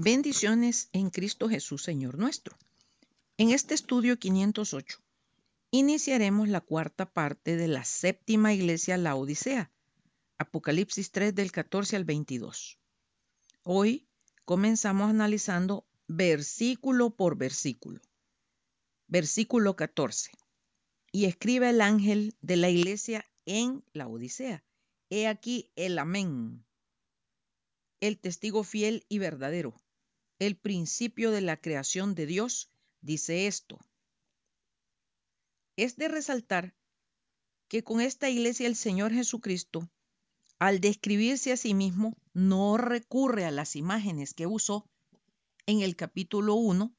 Bendiciones en Cristo Jesús, Señor nuestro. En este estudio 508 iniciaremos la cuarta parte de la séptima iglesia La Odisea, Apocalipsis 3 del 14 al 22. Hoy comenzamos analizando versículo por versículo. Versículo 14. Y escribe el ángel de la iglesia en la Odisea. He aquí el amén, el testigo fiel y verdadero el principio de la creación de Dios, dice esto. Es de resaltar que con esta iglesia el Señor Jesucristo, al describirse a sí mismo, no recurre a las imágenes que usó en el capítulo 1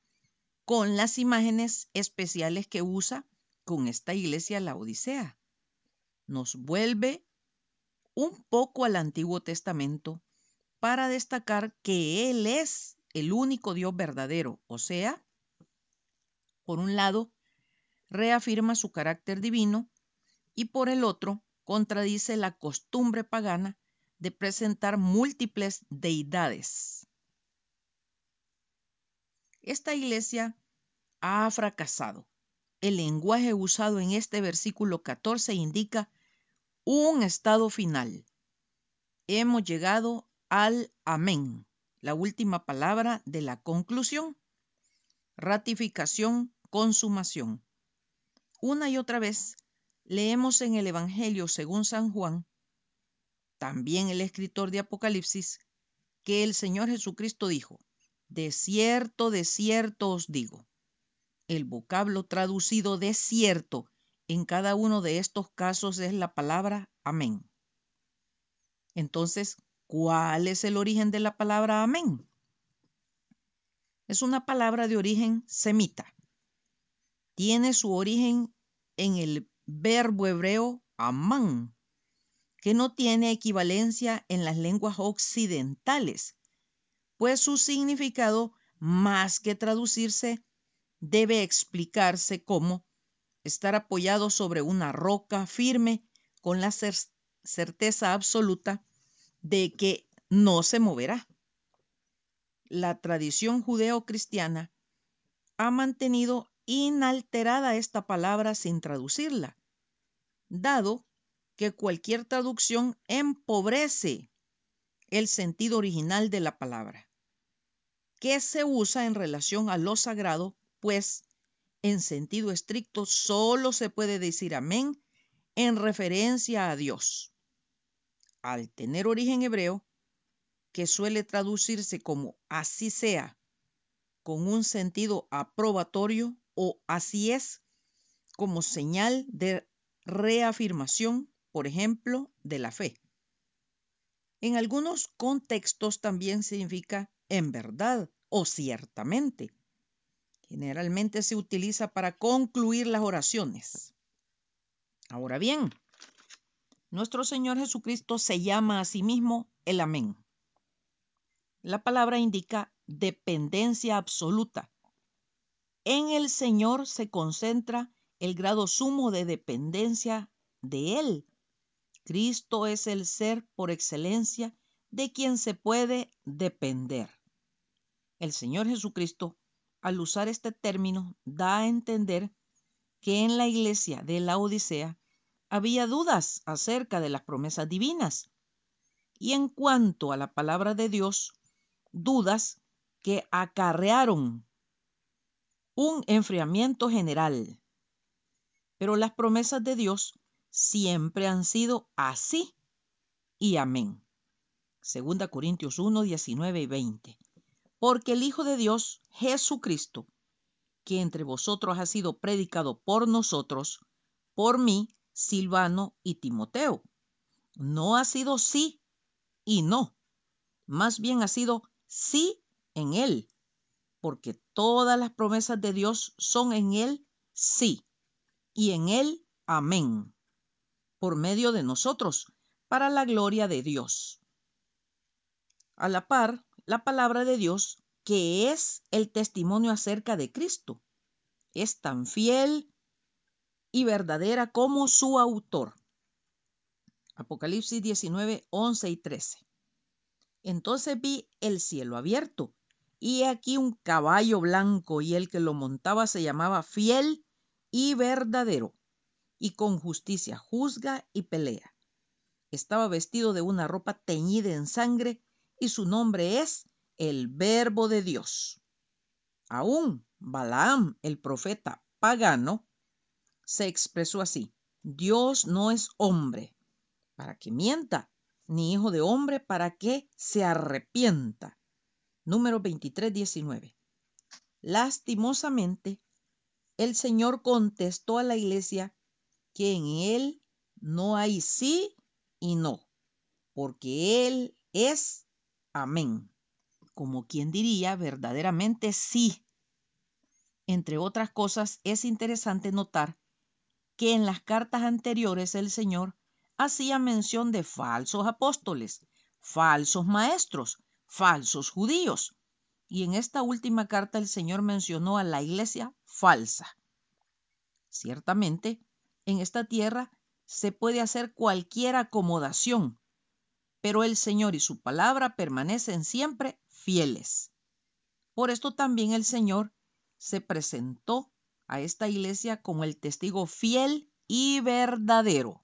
con las imágenes especiales que usa con esta iglesia la Odisea. Nos vuelve un poco al Antiguo Testamento para destacar que Él es el único Dios verdadero, o sea, por un lado, reafirma su carácter divino y por el otro, contradice la costumbre pagana de presentar múltiples deidades. Esta iglesia ha fracasado. El lenguaje usado en este versículo 14 indica un estado final. Hemos llegado al amén la última palabra de la conclusión. Ratificación, consumación. Una y otra vez leemos en el Evangelio según San Juan, también el escritor de Apocalipsis, que el Señor Jesucristo dijo, de cierto, de cierto os digo. El vocablo traducido de cierto en cada uno de estos casos es la palabra amén. Entonces, ¿Cuál es el origen de la palabra amén? Es una palabra de origen semita. Tiene su origen en el verbo hebreo amán, que no tiene equivalencia en las lenguas occidentales, pues su significado, más que traducirse, debe explicarse como estar apoyado sobre una roca firme con la certeza absoluta de que no se moverá. La tradición judeo-cristiana ha mantenido inalterada esta palabra sin traducirla, dado que cualquier traducción empobrece el sentido original de la palabra, que se usa en relación a lo sagrado, pues en sentido estricto solo se puede decir amén en referencia a Dios al tener origen hebreo, que suele traducirse como así sea, con un sentido aprobatorio o así es, como señal de reafirmación, por ejemplo, de la fe. En algunos contextos también significa en verdad o ciertamente. Generalmente se utiliza para concluir las oraciones. Ahora bien, nuestro Señor Jesucristo se llama a sí mismo el Amén. La palabra indica dependencia absoluta. En el Señor se concentra el grado sumo de dependencia de Él. Cristo es el ser por excelencia de quien se puede depender. El Señor Jesucristo, al usar este término, da a entender que en la iglesia de la Odisea había dudas acerca de las promesas divinas. Y en cuanto a la palabra de Dios, dudas que acarrearon un enfriamiento general. Pero las promesas de Dios siempre han sido así y amén. Segunda Corintios 1, 19 y 20. Porque el Hijo de Dios, Jesucristo, que entre vosotros ha sido predicado por nosotros, por mí, Silvano y Timoteo. No ha sido sí y no, más bien ha sido sí en Él, porque todas las promesas de Dios son en Él sí y en Él amén, por medio de nosotros, para la gloria de Dios. A la par, la palabra de Dios, que es el testimonio acerca de Cristo, es tan fiel y verdadera como su autor. Apocalipsis 19, 11 y 13. Entonces vi el cielo abierto y aquí un caballo blanco y el que lo montaba se llamaba fiel y verdadero, y con justicia juzga y pelea. Estaba vestido de una ropa teñida en sangre y su nombre es el Verbo de Dios. Aún Balaam, el profeta pagano, se expresó así, Dios no es hombre para que mienta, ni hijo de hombre para que se arrepienta. Número 23, 19. Lastimosamente, el Señor contestó a la iglesia que en Él no hay sí y no, porque Él es amén. Como quien diría verdaderamente sí. Entre otras cosas, es interesante notar que en las cartas anteriores el Señor hacía mención de falsos apóstoles, falsos maestros, falsos judíos. Y en esta última carta el Señor mencionó a la iglesia falsa. Ciertamente, en esta tierra se puede hacer cualquier acomodación, pero el Señor y su palabra permanecen siempre fieles. Por esto también el Señor se presentó a esta iglesia como el testigo fiel y verdadero.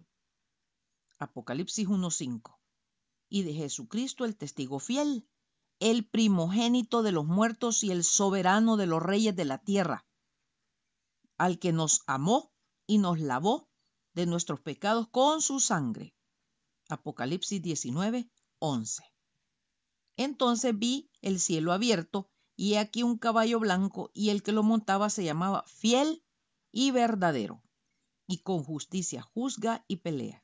Apocalipsis 1.5. Y de Jesucristo el testigo fiel, el primogénito de los muertos y el soberano de los reyes de la tierra, al que nos amó y nos lavó de nuestros pecados con su sangre. Apocalipsis 19, 11. Entonces vi el cielo abierto y aquí un caballo blanco y el que lo montaba se llamaba fiel y verdadero y con justicia juzga y pelea.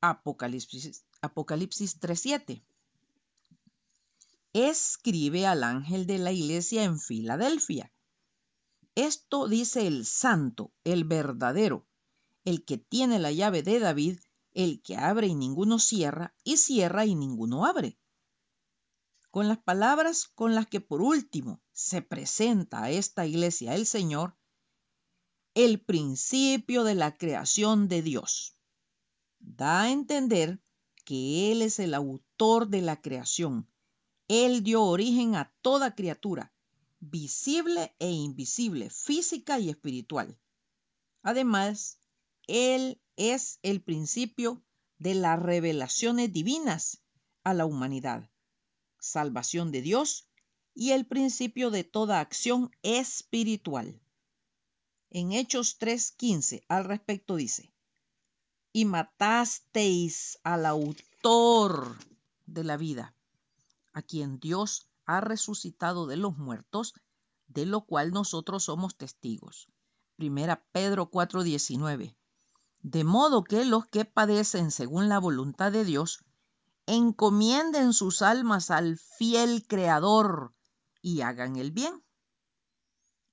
Apocalipsis, Apocalipsis 3.7. Escribe al ángel de la iglesia en Filadelfia. Esto dice el santo, el verdadero, el que tiene la llave de David, el que abre y ninguno cierra, y cierra y ninguno abre. Con las palabras con las que por último se presenta a esta iglesia el Señor, el principio de la creación de Dios. Da a entender que Él es el autor de la creación. Él dio origen a toda criatura, visible e invisible, física y espiritual. Además, Él es el principio de las revelaciones divinas a la humanidad, salvación de Dios y el principio de toda acción espiritual. En Hechos 3:15 al respecto dice, y matasteis al autor de la vida, a quien Dios ha resucitado de los muertos, de lo cual nosotros somos testigos. Primera Pedro 4:19. De modo que los que padecen según la voluntad de Dios, encomienden sus almas al fiel Creador y hagan el bien.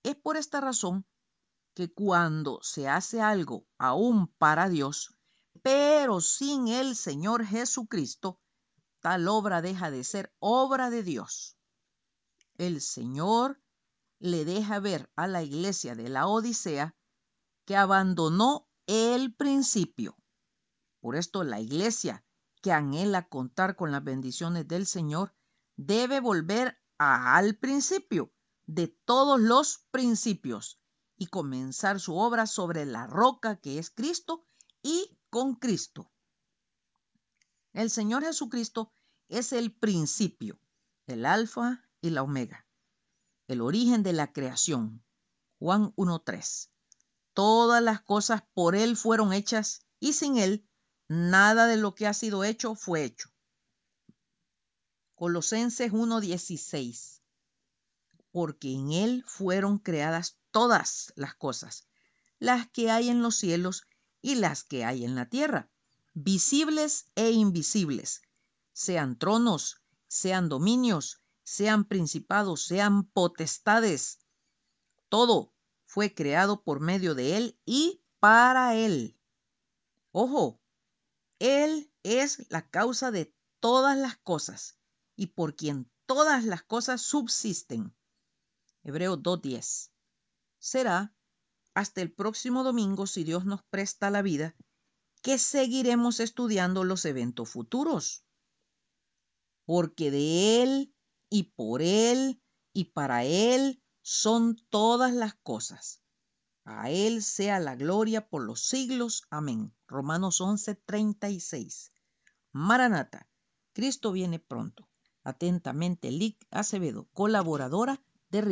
Es por esta razón que cuando se hace algo aún para Dios, pero sin el Señor Jesucristo, tal obra deja de ser obra de Dios. El Señor le deja ver a la iglesia de la Odisea que abandonó el principio. Por esto la iglesia que anhela contar con las bendiciones del Señor debe volver al principio de todos los principios y comenzar su obra sobre la roca que es Cristo y con Cristo. El Señor Jesucristo es el principio, el alfa y la omega, el origen de la creación. Juan 1.3. Todas las cosas por Él fueron hechas y sin Él nada de lo que ha sido hecho fue hecho. Colosenses 1.16. Porque en Él fueron creadas todas las cosas, las que hay en los cielos y las que hay en la tierra, visibles e invisibles, sean tronos, sean dominios, sean principados, sean potestades. Todo fue creado por medio de Él y para Él. Ojo, Él es la causa de todas las cosas y por quien todas las cosas subsisten. Hebreo 2.10 será hasta el próximo domingo, si Dios nos presta la vida, que seguiremos estudiando los eventos futuros. Porque de Él y por Él y para Él son todas las cosas. A Él sea la gloria por los siglos. Amén. Romanos 11, 36. Maranata, Cristo viene pronto. Atentamente, Lic Acevedo, colaboradora